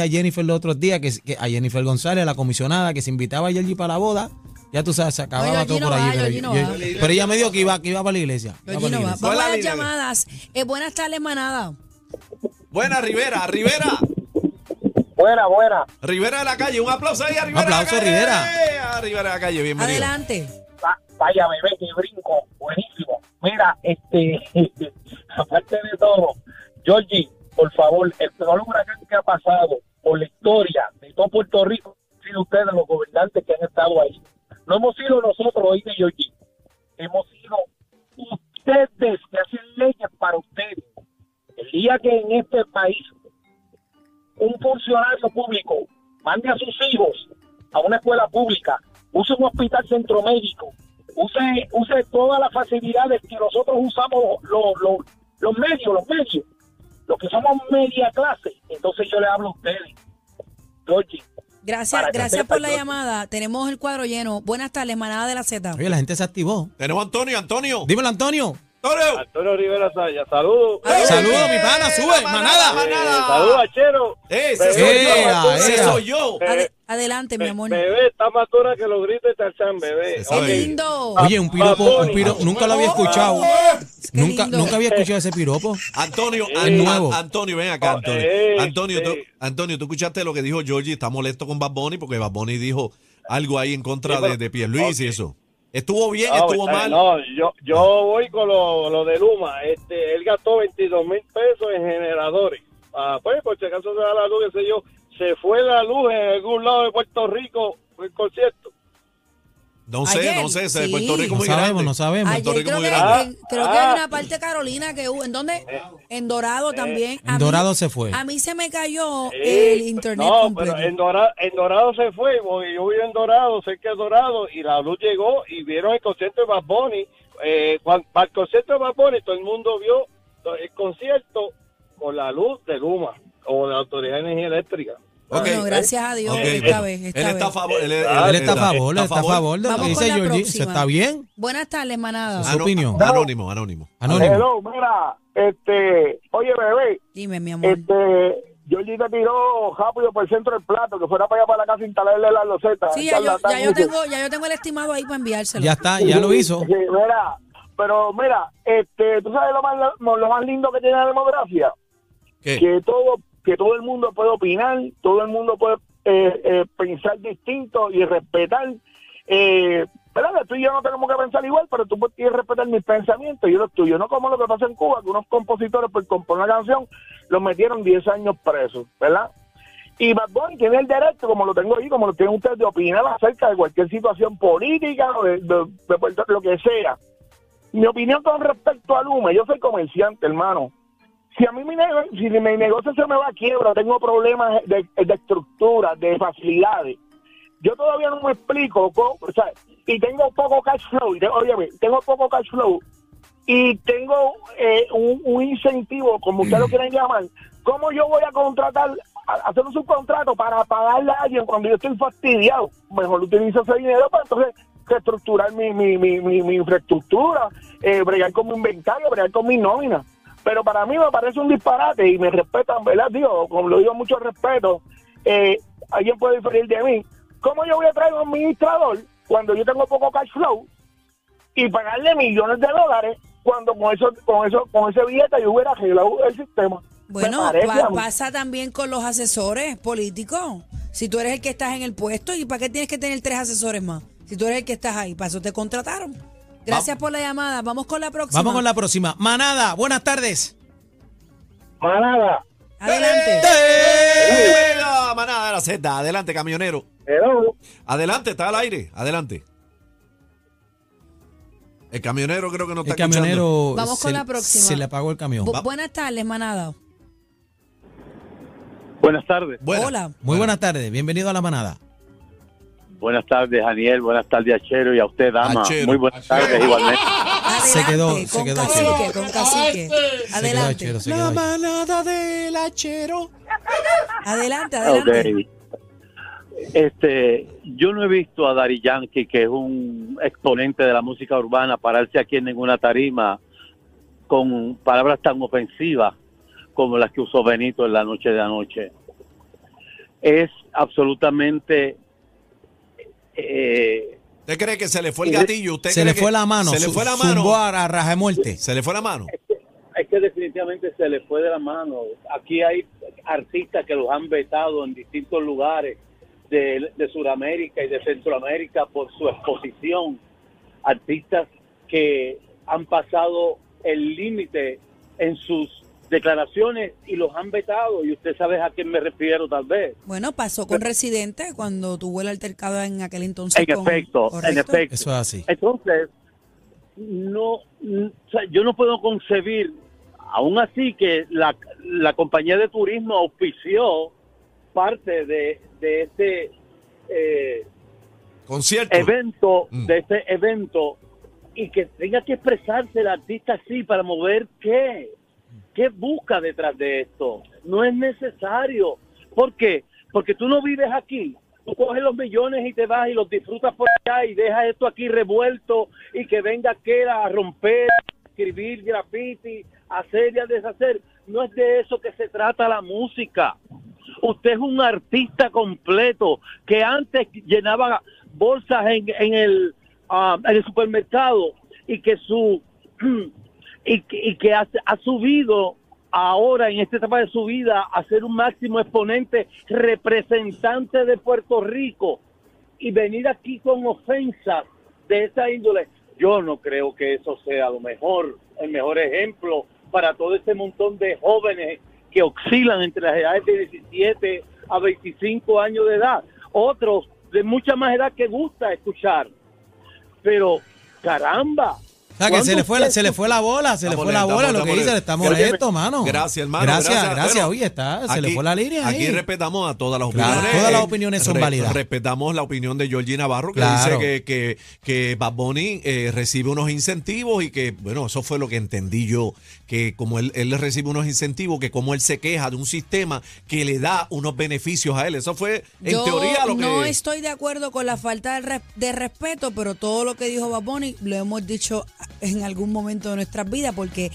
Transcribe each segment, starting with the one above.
a Jennifer los otros días, que, que a Jennifer González, la comisionada, que se invitaba a Yergi para la boda. Ya tú sabes, se acababa todo no por allí. va, pero, yo- ella me dijo que iba, que iba para la iglesia. para la no va. iglesia. Vamos a las llamadas. Eh, buenas tardes, manada. Buena, Rivera, Rivera. Buena, buena. Rivera de la calle, un aplauso ahí a Rivera. aplauso, de la calle. Rivera. A Rivera de la calle, bienvenido. Adelante. Va- Vaya bebé, que brinco. Buenísimo. Mira, este, aparte de todo, Georgie, por favor, el peor huracán que ha pasado por la historia de todo Puerto Rico han sido ustedes los gobernantes que han estado ahí. No hemos sido nosotros, oíste, Georgie. Hemos sido ustedes que hacen leyes para ustedes. El día que en este país un funcionario público mande a sus hijos a una escuela pública, use un hospital centro médico, use, use todas las facilidades que nosotros usamos los, los medios, los medios, los que somos media clase, entonces yo le hablo a ustedes. Georgie, Gracias, gracias por la Georgie. llamada. Tenemos el cuadro lleno. Buenas tardes, manada de la Z. Oye, la gente se activó. Tenemos a Antonio, Antonio. Dímelo, Antonio. Antonio. Antonio Rivera Saya, saludos. Saludos, mi pana, sube, manada. manada. Saludos Chero. Ese soy yo. Ese soy yo. Ade- adelante, mi amor. Bebé, está más dura que los gritos de Tarzán, bebé. Qué Oye. lindo. Oye, un piropo, un piro- nunca lo había escuchado. Nunca, nunca había escuchado ese piropo. Antonio, An- nuevo. Antonio, ven acá, Oh, Antonio. eh, Antonio, sí. tú, Antonio, tú escuchaste lo que dijo Georgie, está molesto con Bad Bunny porque Bad Bunny dijo algo ahí en contra Sí, de, de Pierluisi y ok. eso. ¿Estuvo bien, No, estuvo está mal? No, yo, yo voy con lo, lo de Luma. Este, él gastó 22 mil pesos en generadores. Ah, pues, por si acaso se da la luz, qué sé yo. Se fue la luz en algún lado de Puerto Rico, fue el concierto. No sé, Ayer, no sé, ese sí. Puerto Rico No muy sabemos, grande. no sabemos. Ayer Puerto Rico creo, muy que, grande. en- creo que hay Ah. una parte de Carolina que hubo. ¿En dónde? En Dorado también. A En mí- Dorado se fue. A mí se me cayó Eh, el internet no, completo. pero en Dorado, en Dorado se fue, porque yo vivo en Dorado, cerca de Dorado, y la luz llegó y vieron el concierto de Bad Bunny. Eh, cuan- para el concierto de Bad Bunny, todo el mundo vio el concierto con la luz de Luma o de la Autoridad de Energía Eléctrica. Ok. Bueno, gracias a Dios, Ok. esta vez, esta él está a favor. Él, él- Él está a favor, está a favor de lo Vamos que con dice Georgie. próxima. ¿Se está bien? Buenas tardes, manada. Su opinión. Anónimo, anónimo. Anónimo. Hello, mira, este, oye bebé, Dime, mi amor. este, Georgie te tiró rápido por el centro del plato, que fuera para allá para la casa a instalarle la loseta. Sí, ya yo, ya, yo tengo, ya yo tengo el estimado ahí para enviárselo. Ya está, ya lo hizo. Sí, mira, pero mira, este, tú sabes lo más, lo más lindo que tiene la democracia, ¿Qué? que todo, que todo el mundo puede opinar, todo el mundo puede eh, eh, pensar distinto y respetar. Eh, ¿verdad? Tú y yo no tenemos que pensar igual, pero tú que respetar mis pensamientos y yo los tuyos. No como lo que pasa en Cuba, que unos compositores por componer una canción los metieron 10 años presos, ¿verdad? Y Bad Bunny tiene el derecho, como lo tengo ahí, como lo tienen ustedes, de opinar acerca de cualquier situación política o de, de- lo que sea. Mi opinión con respecto a Luma, yo soy comerciante, hermano. Si a mí mi, nego- si mi negocio se me va a quiebra, tengo problemas de, de estructura, de facilidades. Yo todavía no me explico, co- o sea, y tengo poco cash flow, y óyeme, tengo poco cash flow y tengo eh, un, un incentivo, como ustedes lo quieran llamar, ¿cómo yo voy a contratar, a- hacer un subcontrato para pagarle a alguien cuando yo estoy fastidiado? Mejor utilizo ese dinero para entonces reestructurar mi, mi, mi, mi, mi infraestructura, eh, bregar con mi inventario, bregar con mi nómina. Pero para mí me parece un disparate y me respetan, ¿verdad? Digo, como lo digo mucho respeto, eh, alguien puede diferir de mí. ¿Cómo yo voy a traer un administrador cuando yo tengo poco cash flow y pagarle millones de dólares cuando con eso con eso con ese billete yo hubiera arreglado el sistema? Bueno, pa- pasa también con los asesores políticos. Si tú eres el que estás en el puesto, ¿y para qué tienes que tener tres asesores más? Si tú eres el que estás ahí, para eso te contrataron. Gracias por la llamada. Vamos con la próxima. Vamos con la próxima. Manada, buenas tardes. Manada. Adelante. Manada de la Z. Adelante, camionero. Hello. Adelante, está al aire. Adelante. El camionero creo que no está El camionero. Vamos se con la próxima. Se le apagó el camión. Bu- buenas tardes, manada. Buenas tardes. Buena. Hola. Muy buenas tardes. Bienvenido a la manada. Buenas tardes, Daniel. Buenas tardes, Achero. Y a usted, dama. Achero. Muy buenas tardes, igualmente. Adelante, Se quedó- se con quedó cacique, Achero. con cacique. Quedó Adelante. Achero, quedó ahí. manada del hachero. Adelante, adelante. Ok. Este, yo no he visto a Dari Yankee, que es un exponente de la música urbana, pararse aquí en ninguna tarima con palabras tan ofensivas como las que usó Benito en la noche de anoche. Es absolutamente eh, ¿Usted cree que se le fue el gatillo? ¿Usted Se cree le fue la mano. Se le fue la mano. a, a raja de muerte. Se le fue la mano. es que definitivamente se le fue de la mano. Aquí hay artistas que los han vetado en distintos lugares de, de Sudamérica y de Centroamérica por su exposición. Artistas que han pasado el límite en sus declaraciones y los han vetado. Y usted sabe a quién me refiero tal vez. Bueno, pasó con Residente cuando tuvo el altercado en aquel entonces. En con- efecto, en efecto. Eso es así. Entonces, no, n- o sea, yo no puedo concebir, aún así que la, la compañía de turismo auspició parte de, de este eh, Concierto. evento, Mm. de este evento, y que tenga que expresarse el artista así para mover qué, qué busca detrás de esto. No es necesario. ¿Por qué? Porque tú no vives aquí. Tú coges los millones y te vas y los disfrutas por allá y dejas esto aquí revuelto y que venga aquel a romper, escribir graffiti, hacer y a deshacer. No es de eso que se trata la música. Usted es un artista completo que antes llenaba bolsas en, en el, ah, en el supermercado y que su y que, y que ha, ha subido ahora en esta etapa de su vida a ser un máximo exponente representante de Puerto Rico y venir aquí con ofensas de esa índole, yo no creo que eso sea lo mejor, el mejor ejemplo para todo ese montón de jóvenes que oscilan entre las edades de 17 a 25 años de edad. Otros de mucha más edad que gusta escuchar. Pero, caramba. Sea, que se ¿cuándo le fue, se le fue la bola, se le fue la bola, lo que dice, está Gracias. molesto, mano. Gracias, hermano. Gracias, gracias. Oye, está, se le fue la línea. Aquí respetamos a todas las opiniones. todas las opiniones son válidas. Respetamos la opinión de Georgie Navarro, que dice que, que, que Bad Bunny eh, recibe unos incentivos y que, bueno, eso fue lo que entendí yo, que como él, él recibe unos incentivos, que como él se queja de un sistema que le da unos beneficios a él. Eso fue, en Yo teoría, lo que... no estoy de acuerdo con la falta de, res- de respeto, pero todo lo que dijo Baboni lo hemos dicho en algún momento de nuestras vidas, porque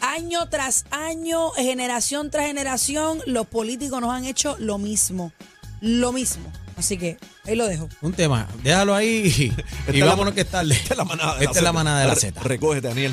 año tras año, generación tras generación, los políticos nos han hecho lo mismo, lo mismo. Así que ahí lo dejo. Un tema, déjalo ahí y, Esta y la- vámonos que es tarde. Esta es la manada de Esta es la Z. manada de la Z. Recógete, Daniel.